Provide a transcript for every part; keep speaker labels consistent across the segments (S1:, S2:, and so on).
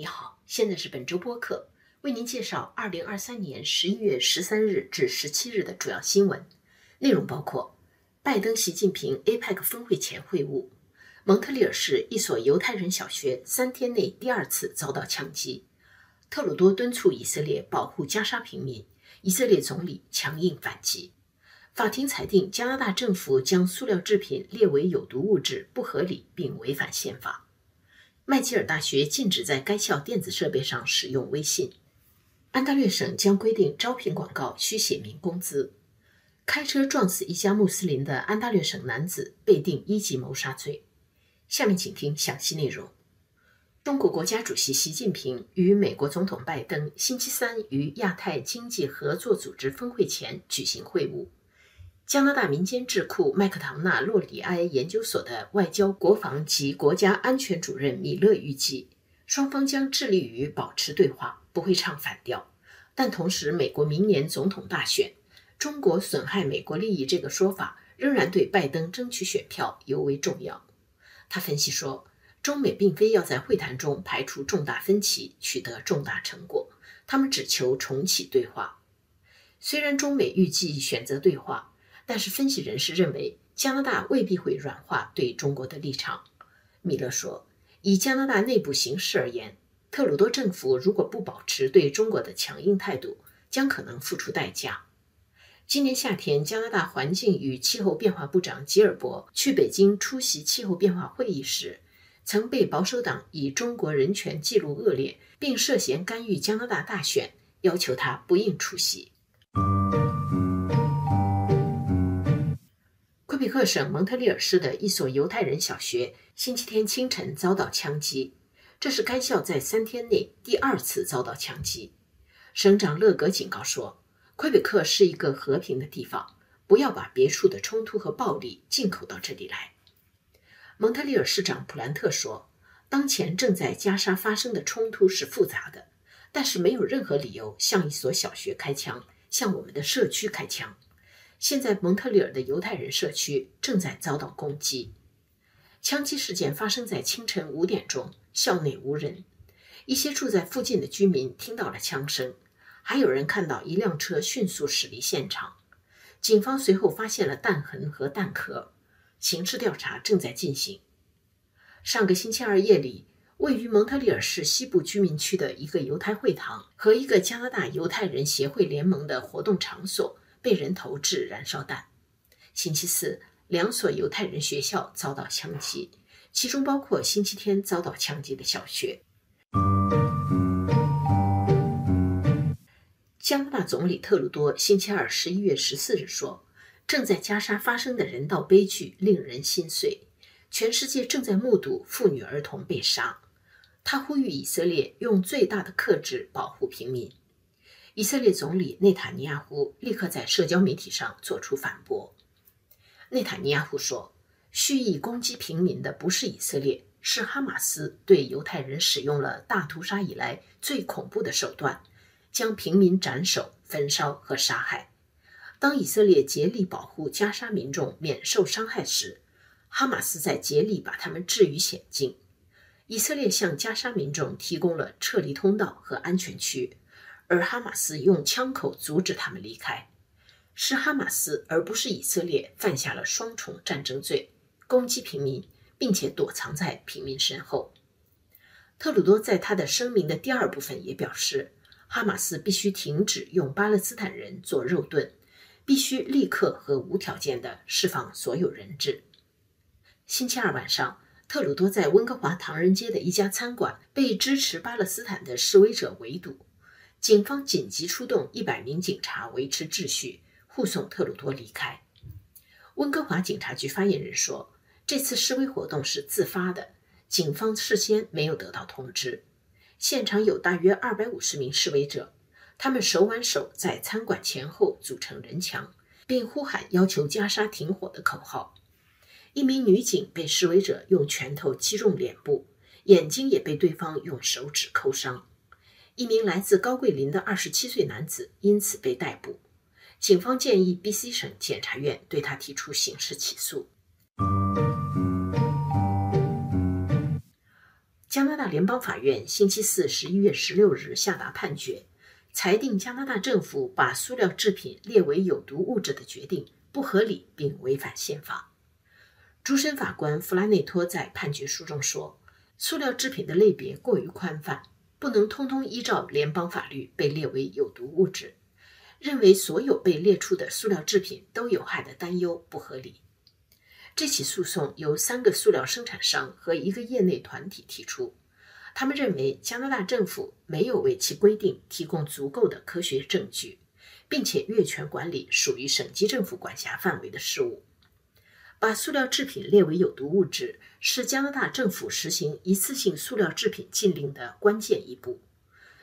S1: 你好，现在是本周播客，为您介绍二零二三年十一月十三日至十七日的主要新闻内容，包括拜登、习近平 APEC 峰会前会晤，蒙特利尔市一所犹太人小学三天内第二次遭到枪击，特鲁多敦促以色列保护加沙平民，以色列总理强硬反击。法庭裁定加拿大政府将塑料制品列为有毒物质不合理并违反宪法。麦吉尔大学禁止在该校电子设备上使用微信。安大略省将规定招聘广告需写明工资。开车撞死一家穆斯林的安大略省男子被定一级谋杀罪。下面请听详细内容。中国国家主席习近平与美国总统拜登星期三于亚太经济合作组织峰会前举行会晤。加拿大民间智库麦克唐纳洛里埃研究所的外交、国防及国家安全主任米勒预计，双方将致力于保持对话，不会唱反调。但同时，美国明年总统大选，中国损害美国利益这个说法仍然对拜登争取选票尤为重要。他分析说，中美并非要在会谈中排除重大分歧，取得重大成果，他们只求重启对话。虽然中美预计选择对话。但是，分析人士认为，加拿大未必会软化对中国的立场。米勒说：“以加拿大内部形势而言，特鲁多政府如果不保持对中国的强硬态度，将可能付出代价。”今年夏天，加拿大环境与气候变化部长吉尔伯去北京出席气候变化会议时，曾被保守党以中国人权记录恶劣，并涉嫌干预加拿大大选，要求他不应出席。魁北克省蒙特利尔市的一所犹太人小学星期天清晨遭到枪击，这是该校在三天内第二次遭到枪击。省长勒格警告说：“魁北克是一个和平的地方，不要把别处的冲突和暴力进口到这里来。”蒙特利尔市长普兰特说：“当前正在加沙发生的冲突是复杂的，但是没有任何理由向一所小学开枪，向我们的社区开枪。”现在，蒙特利尔的犹太人社区正在遭到攻击。枪击事件发生在清晨五点钟，校内无人。一些住在附近的居民听到了枪声，还有人看到一辆车迅速驶离现场。警方随后发现了弹痕和弹壳，刑事调查正在进行。上个星期二夜里，位于蒙特利尔市西部居民区的一个犹太会堂和一个加拿大犹太人协会联盟的活动场所。被人投掷燃烧弹。星期四，两所犹太人学校遭到枪击，其中包括星期天遭到枪击的小学。加拿大总理特鲁多星期二十一月十四日说：“正在加沙发生的人道悲剧令人心碎，全世界正在目睹妇女儿童被杀。”他呼吁以色列用最大的克制保护平民。以色列总理内塔尼亚胡立刻在社交媒体上做出反驳。内塔尼亚胡说：“蓄意攻击平民的不是以色列，是哈马斯对犹太人使用了大屠杀以来最恐怖的手段，将平民斩首、焚烧和杀害。当以色列竭力保护加沙民众免受伤害时，哈马斯在竭力把他们置于险境。以色列向加沙民众提供了撤离通道和安全区。”而哈马斯用枪口阻止他们离开，是哈马斯而不是以色列犯下了双重战争罪，攻击平民，并且躲藏在平民身后。特鲁多在他的声明的第二部分也表示，哈马斯必须停止用巴勒斯坦人做肉盾，必须立刻和无条件的释放所有人质。星期二晚上，特鲁多在温哥华唐人街的一家餐馆被支持巴勒斯坦的示威者围堵。警方紧急出动一百名警察维持秩序，护送特鲁多离开。温哥华警察局发言人说：“这次示威活动是自发的，警方事先没有得到通知。现场有大约二百五十名示威者，他们手挽手在餐馆前后组成人墙，并呼喊要求加沙停火的口号。一名女警被示威者用拳头击中脸部，眼睛也被对方用手指抠伤。”一名来自高桂林的二十七岁男子因此被逮捕，警方建议 B.C 省检察院对他提出刑事起诉。加拿大联邦法院星期四十一月十六日下达判决，裁定加拿大政府把塑料制品列为有毒物质的决定不合理并违反宪法。主审法官弗拉内托在判决书中说：“塑料制品的类别过于宽泛，不能通通依照联邦法律被列为有毒物质。”认为所有被列出的塑料制品都有害的担忧不合理。这起诉讼由三个塑料生产商和一个业内团体提出，他们认为加拿大政府没有为其规定提供足够的科学证据，并且越权管理属于省级政府管辖范围的事务。把塑料制品列为有毒物质是加拿大政府实行一次性塑料制品禁令的关键一步。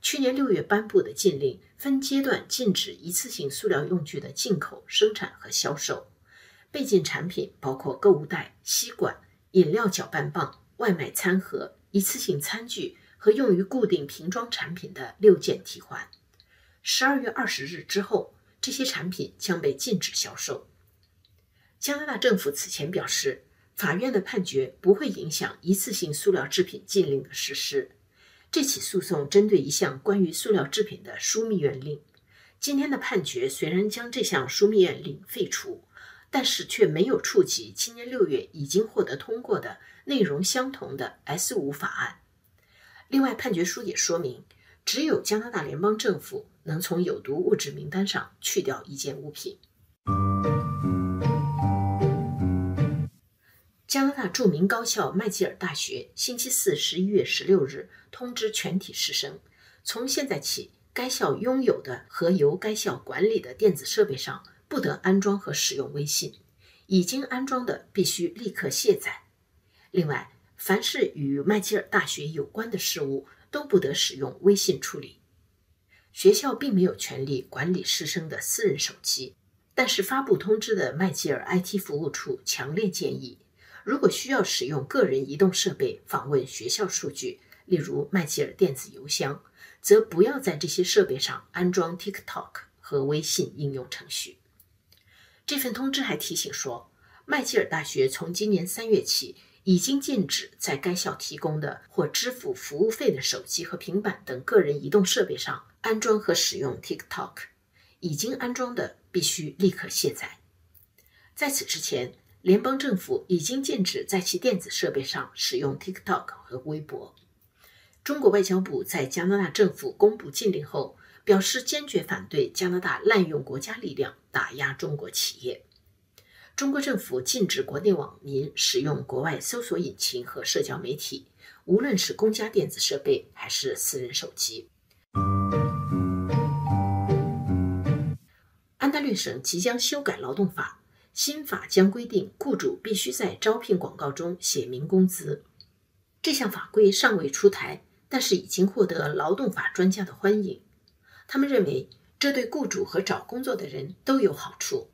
S1: 去年六月颁布的禁令分阶段禁止一次性塑料用具的进口、生产和销售。被禁产品包括购物袋、吸管、饮料搅拌棒、外卖餐盒、一次性餐具和用于固定瓶装产品的六件提环。十二月二十日之后，这些产品将被禁止销售。加拿大政府此前表示，法院的判决不会影响一次性塑料制品禁令的实施。这起诉讼针对一项关于塑料制品的枢密院令。今天的判决虽然将这项枢密院令废除，但是却没有触及今年六月已经获得通过的内容相同的 S 五法案。另外，判决书也说明，只有加拿大联邦政府能从有毒物质名单上去掉一件物品。加拿大著名高校麦吉尔大学星期四十一月十六日通知全体师生，从现在起，该校拥有的和由该校管理的电子设备上不得安装和使用微信，已经安装的必须立刻卸载。另外，凡是与麦吉尔大学有关的事物都不得使用微信处理。学校并没有权利管理师生的私人手机，但是发布通知的麦吉尔 IT 服务处强烈建议。如果需要使用个人移动设备访问学校数据，例如麦吉尔电子邮箱，则不要在这些设备上安装 TikTok 和微信应用程序。这份通知还提醒说，麦吉尔大学从今年三月起已经禁止在该校提供的或支付服务费的手机和平板等个人移动设备上安装和使用 TikTok，已经安装的必须立刻卸载。在此之前。联邦政府已经禁止在其电子设备上使用 TikTok 和微博。中国外交部在加拿大政府公布禁令后，表示坚决反对加拿大滥用国家力量打压中国企业。中国政府禁止国内网民使用国外搜索引擎和社交媒体，无论是公家电子设备还是私人手机。安大略省即将修改劳动法。新法将规定，雇主必须在招聘广告中写明工资。这项法规尚未出台，但是已经获得劳动法专家的欢迎。他们认为，这对雇主和找工作的人都有好处。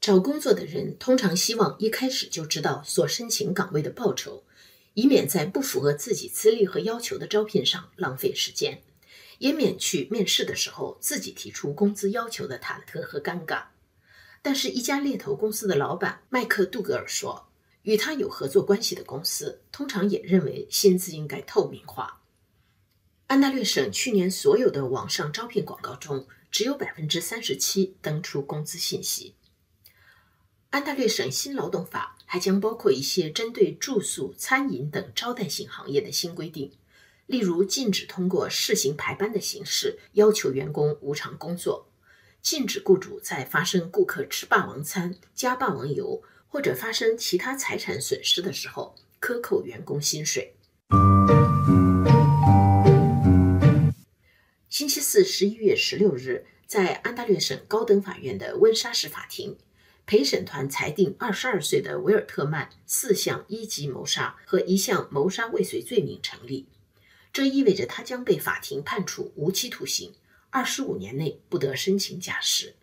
S1: 找工作的人通常希望一开始就知道所申请岗位的报酬，以免在不符合自己资历和要求的招聘上浪费时间，也免去面试的时候自己提出工资要求的忐忑和尴尬。但是，一家猎头公司的老板麦克杜格尔说，与他有合作关系的公司通常也认为薪资应该透明化。安大略省去年所有的网上招聘广告中，只有百分之三十七登出工资信息。安大略省新劳动法还将包括一些针对住宿、餐饮等招待性行业的新规定，例如禁止通过试行排班的形式要求员工无偿工作。禁止雇主在发生顾客吃霸王餐、加霸王油或者发生其他财产损失的时候克扣员工薪水。星期四，十一月十六日，在安大略省高等法院的温莎市法庭，陪审团裁定二十二岁的维尔特曼四项一级谋杀和一项谋杀未遂罪名成立，这意味着他将被法庭判处无期徒刑。二十五年内不得申请假释。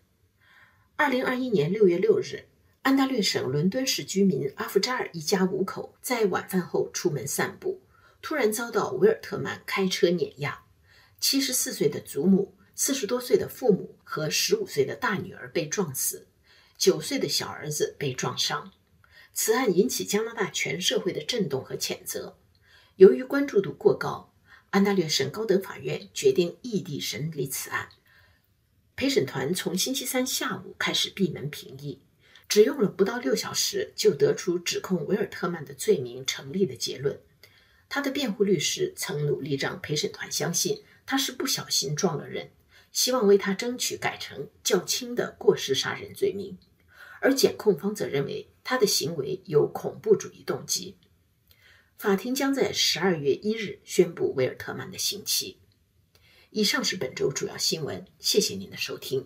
S1: 二零二一年六月六日，安大略省伦敦市居民阿夫扎尔一家五口在晚饭后出门散步，突然遭到维尔特曼开车碾压。七十四岁的祖母、四十多岁的父母和十五岁的大女儿被撞死，九岁的小儿子被撞伤。此案引起加拿大全社会的震动和谴责。由于关注度过高，安大略省高等法院决定异地审理此案。陪审团从星期三下午开始闭门评议，只用了不到六小时就得出指控维尔特曼的罪名成立的结论。他的辩护律师曾努力让陪审团相信他是不小心撞了人，希望为他争取改成较轻的过失杀人罪名，而检控方则认为他的行为有恐怖主义动机。法庭将在十二月一日宣布维尔特曼的刑期。以上是本周主要新闻，谢谢您的收听。